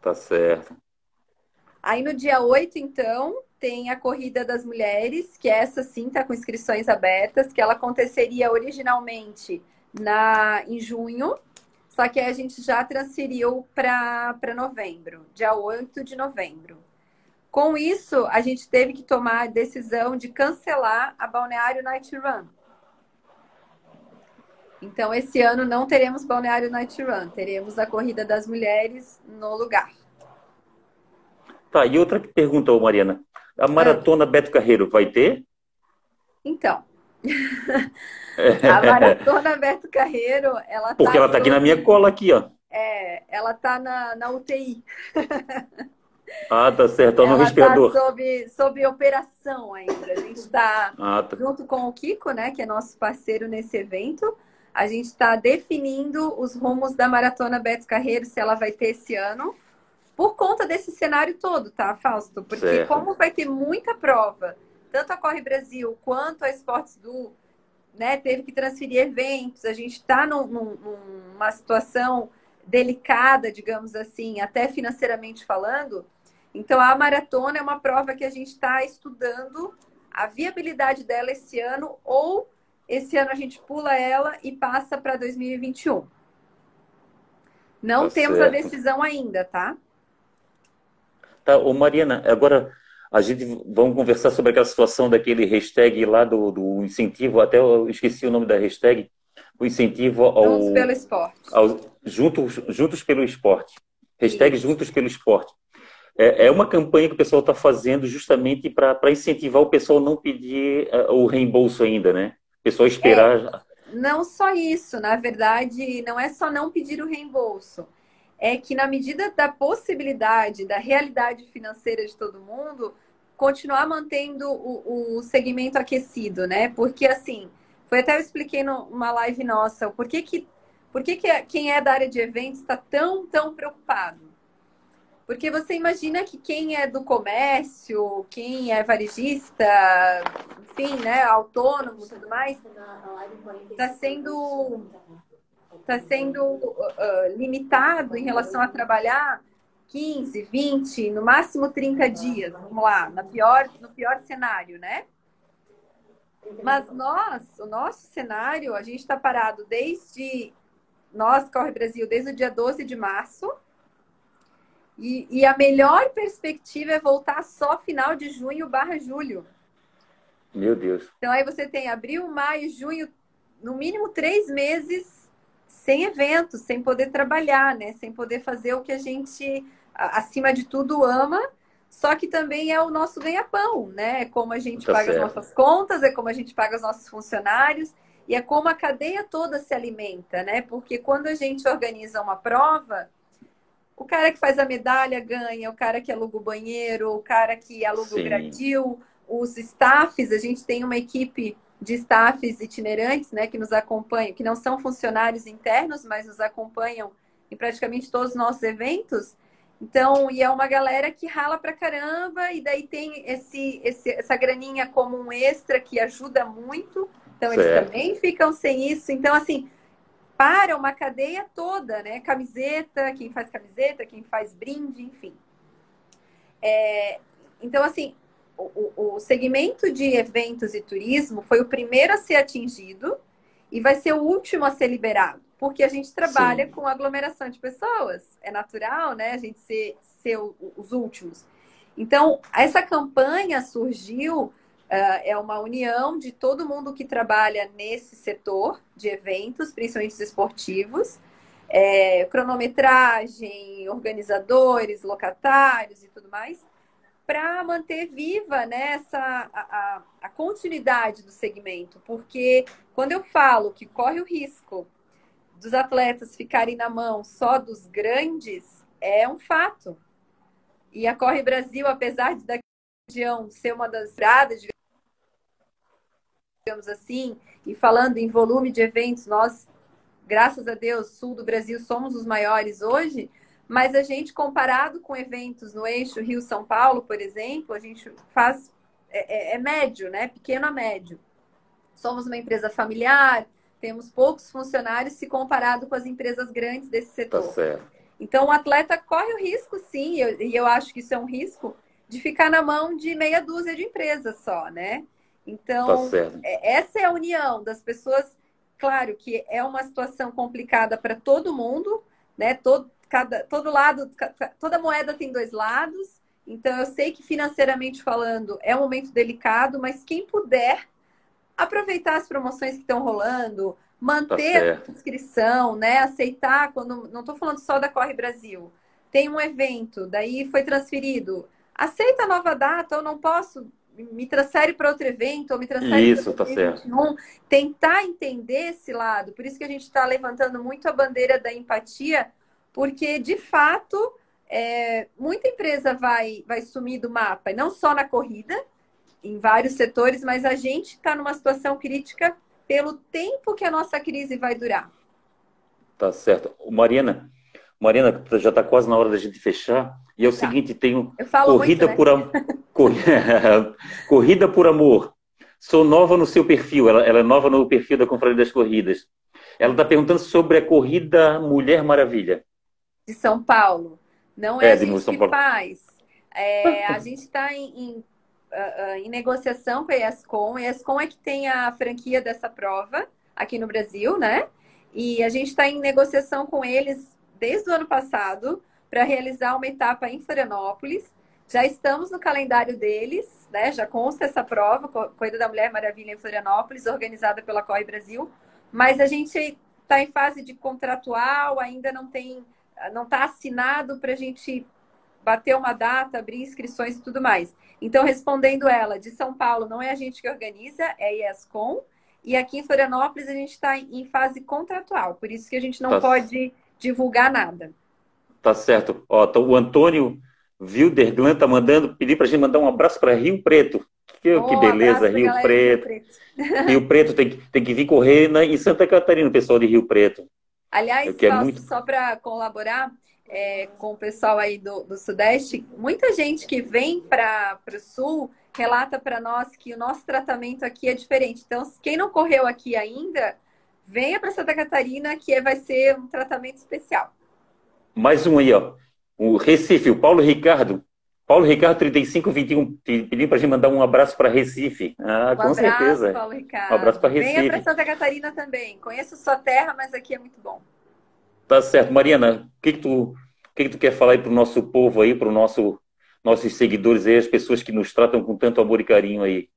Tá certo. Aí no dia 8, então, tem a Corrida das Mulheres, que essa sim está com inscrições abertas, que ela aconteceria originalmente na, em junho, só que a gente já transferiu para novembro, dia 8 de novembro. Com isso, a gente teve que tomar a decisão de cancelar a Balneário Night Run. Então, esse ano não teremos Balneário Night Run, teremos a Corrida das Mulheres no lugar. Tá, e outra pergunta, Mariana. A maratona Beto Carreiro vai ter? Então. a maratona Beto Carreiro, ela Porque tá ela tá aqui na minha cola aqui, ó. É, ela tá na, na UTI. Ah, tá certo, no respirador. Tá sob, sob operação ainda. A gente está ah, tá. junto com o Kiko, né, que é nosso parceiro nesse evento. A gente está definindo os rumos da Maratona Beto Carreiro, se ela vai ter esse ano, por conta desse cenário todo, tá, Fausto? Porque certo. como vai ter muita prova, tanto a Corre Brasil quanto a Esportes do, né, teve que transferir eventos, a gente está num, numa situação delicada, digamos assim, até financeiramente falando, então, a maratona é uma prova que a gente está estudando a viabilidade dela esse ano, ou esse ano a gente pula ela e passa para 2021. Não tá temos certo. a decisão ainda, tá? Tá, ô Mariana, agora a gente vamos conversar sobre aquela situação daquele hashtag lá do, do incentivo, até eu esqueci o nome da hashtag, o incentivo ao. Juntos pelo esporte. Ao, juntos, juntos pelo esporte. Hashtag Isso. Juntos pelo Esporte. É, é uma campanha que o pessoal está fazendo justamente para incentivar o pessoal não pedir uh, o reembolso ainda, né? O pessoal esperar. É, não só isso, na verdade, não é só não pedir o reembolso. É que na medida da possibilidade, da realidade financeira de todo mundo, continuar mantendo o, o segmento aquecido, né? Porque assim, foi até eu expliquei numa live nossa, por que, que, por que, que quem é da área de eventos está tão, tão preocupado? Porque você imagina que quem é do comércio, quem é varejista, enfim, né, autônomo e tudo mais, está sendo, tá sendo uh, limitado em relação a trabalhar 15, 20, no máximo 30 dias, vamos lá, na pior, no pior cenário, né? Mas nós, o nosso cenário, a gente está parado desde. Nós, Corre Brasil, desde o dia 12 de março e, e, a melhor perspectiva é voltar só final de junho barra julho. Meu Deus. Então aí você tem abril, maio, junho, no mínimo três meses sem eventos, sem poder trabalhar, né? Sem poder fazer o que a gente, acima de tudo, ama. Só que também é o nosso ganha-pão, né? É como a gente tá paga certo. as nossas contas, é como a gente paga os nossos funcionários e é como a cadeia toda se alimenta, né? Porque quando a gente organiza uma prova, o cara que faz a medalha ganha, o cara que aluga o banheiro, o cara que aluga Sim. o gradil, os staffs, a gente tem uma equipe de staffs itinerantes, né, que nos acompanham, que não são funcionários internos, mas nos acompanham em praticamente todos os nossos eventos. Então, e é uma galera que rala pra caramba, e daí tem esse, esse essa graninha como um extra que ajuda muito. Então, certo. eles também ficam sem isso. Então, assim, para uma cadeia toda, né? Camiseta, quem faz camiseta, quem faz brinde, enfim. É, então, assim, o, o, segmento de eventos e turismo foi o primeiro a ser atingido e vai ser o último a ser liberado, porque a gente trabalha Sim. com aglomeração de pessoas. É natural, né? A gente ser, ser os últimos. Então, essa campanha surgiu é uma união de todo mundo que trabalha nesse setor de eventos, principalmente os esportivos, é, cronometragem, organizadores, locatários e tudo mais, para manter viva né, a, a continuidade do segmento. Porque quando eu falo que corre o risco dos atletas ficarem na mão só dos grandes, é um fato. E a Corre Brasil, apesar de da região ser uma das estradas de digamos assim, e falando em volume de eventos, nós, graças a Deus, sul do Brasil, somos os maiores hoje, mas a gente, comparado com eventos no eixo Rio-São Paulo, por exemplo, a gente faz. É, é, é médio, né? Pequeno a médio. Somos uma empresa familiar, temos poucos funcionários se comparado com as empresas grandes desse setor. Tá certo. Então, o atleta corre o risco, sim, e eu, eu, acho que isso é um risco, de ficar na mão de meia dúzia de empresas só, né? Então, tá essa é a união das pessoas. Claro que é uma situação complicada para todo mundo, né? Todo, cada, todo lado, toda moeda tem dois lados. Então, eu sei que financeiramente falando é um momento delicado, mas quem puder aproveitar as promoções que estão rolando, manter tá a inscrição, né? Aceitar quando. Não estou falando só da Corre Brasil. Tem um evento, daí foi transferido. Aceita a nova data, eu não posso. Me transfere para outro evento, ou me transfere Isso, tá certo. Tentar entender esse lado. Por isso que a gente está levantando muito a bandeira da empatia, porque de fato é, muita empresa vai, vai sumir do mapa, e não só na corrida, em vários setores, mas a gente está numa situação crítica pelo tempo que a nossa crise vai durar. Tá certo. Mariana, Mariana, já está quase na hora da gente fechar. E é o tá. seguinte, tenho corrida muito, né? por am... corrida por amor. Sou nova no seu perfil. Ela, ela é nova no perfil da Confraria das Corridas. Ela está perguntando sobre a corrida Mulher Maravilha. De São Paulo. Não é, é a gente São que Paulo. faz. É, a gente está em, em uh, em negociação com a ESCOM. A ESCOM é que tem a franquia dessa prova aqui no Brasil, né? E a gente está em negociação com eles desde o ano passado para realizar uma etapa em Florianópolis. Já estamos no calendário deles, né? Já consta essa prova, Corrida da Mulher Maravilha em Florianópolis, organizada pela Corre Brasil. Mas a gente está em fase de contratual, ainda não tem, não está assinado para a gente bater uma data, abrir inscrições e tudo mais. Então, respondendo ela, de São Paulo não é a gente que organiza, é a ESCOM. E aqui em Florianópolis a gente está em fase contratual, por isso que a gente não tá pode divulgar nada. Tá certo. Ó, tá o Antônio Wilderglan tá mandando, pedir para a gente mandar um abraço para Rio Preto. Que, oh, que beleza, Rio Preto. Rio Preto. Rio Preto tem, que, tem que vir correr na, em Santa Catarina, o pessoal de Rio Preto. Aliás, é muito... só para colaborar, é, com o pessoal aí do, do Sudeste, muita gente que vem para o Sul relata para nós que o nosso tratamento aqui é diferente. Então, quem não correu aqui ainda, venha para Santa Catarina, que vai ser um tratamento especial. Mais um aí, ó. O Recife, o Paulo Ricardo. Paulo Ricardo 3521 pediu para a gente mandar um abraço para Recife. Ah, um com abraço, certeza. Paulo Ricardo. Um abraço para Recife. Venha para Santa Catarina também. Conheço sua terra, mas aqui é muito bom. Tá certo. Mariana, o que, que tu que, que tu quer falar aí para o nosso povo aí, para os nosso, nossos seguidores aí, as pessoas que nos tratam com tanto amor e carinho aí?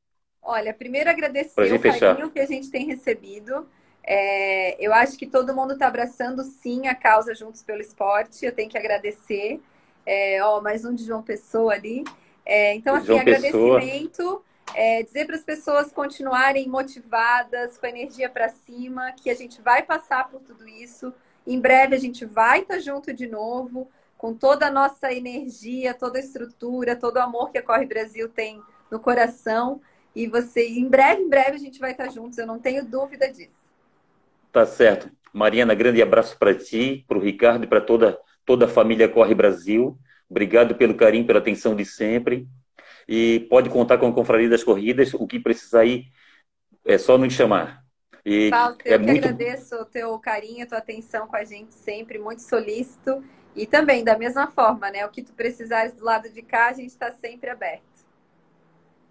Olha, primeiro agradecer o fechar. carinho que a gente tem recebido. É, eu acho que todo mundo está abraçando sim a causa Juntos pelo Esporte. Eu tenho que agradecer. É, ó, mais um de João Pessoa ali. É, então, assim, João agradecimento. É, dizer para as pessoas continuarem motivadas, com a energia para cima, que a gente vai passar por tudo isso. Em breve a gente vai estar junto de novo, com toda a nossa energia, toda a estrutura, todo o amor que a Corre Brasil tem no coração. E você, em breve, em breve a gente vai estar juntos, eu não tenho dúvida disso. Tá certo. Mariana, grande abraço para ti, para o Ricardo e para toda, toda a família Corre Brasil. Obrigado pelo carinho, pela atenção de sempre. E pode contar com a Confraria das Corridas. O que precisar aí é só nos chamar. E Paulo, eu é que muito... agradeço o teu carinho, a tua atenção com a gente sempre, muito solícito. E também, da mesma forma, né? O que tu precisares do lado de cá, a gente está sempre aberto.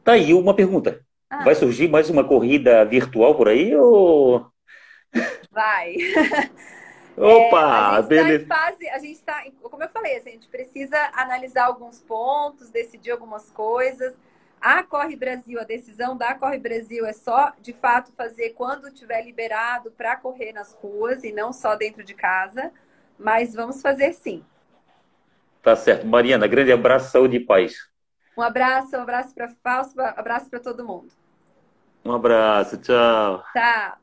Tá aí uma pergunta. Ah. Vai surgir mais uma corrida virtual por aí ou... Vai. Opa, é, beleza. Tá fase, a gente está, como eu falei, assim, a gente precisa analisar alguns pontos, decidir algumas coisas. A Corre Brasil, a decisão da Corre Brasil é só, de fato, fazer quando tiver liberado para correr nas ruas e não só dentro de casa, mas vamos fazer sim. Tá certo. Mariana, grande abraço, saúde e paz. Um abraço, um abraço para Fausto, um abraço para todo mundo. Um abraço, tchau. Tchau.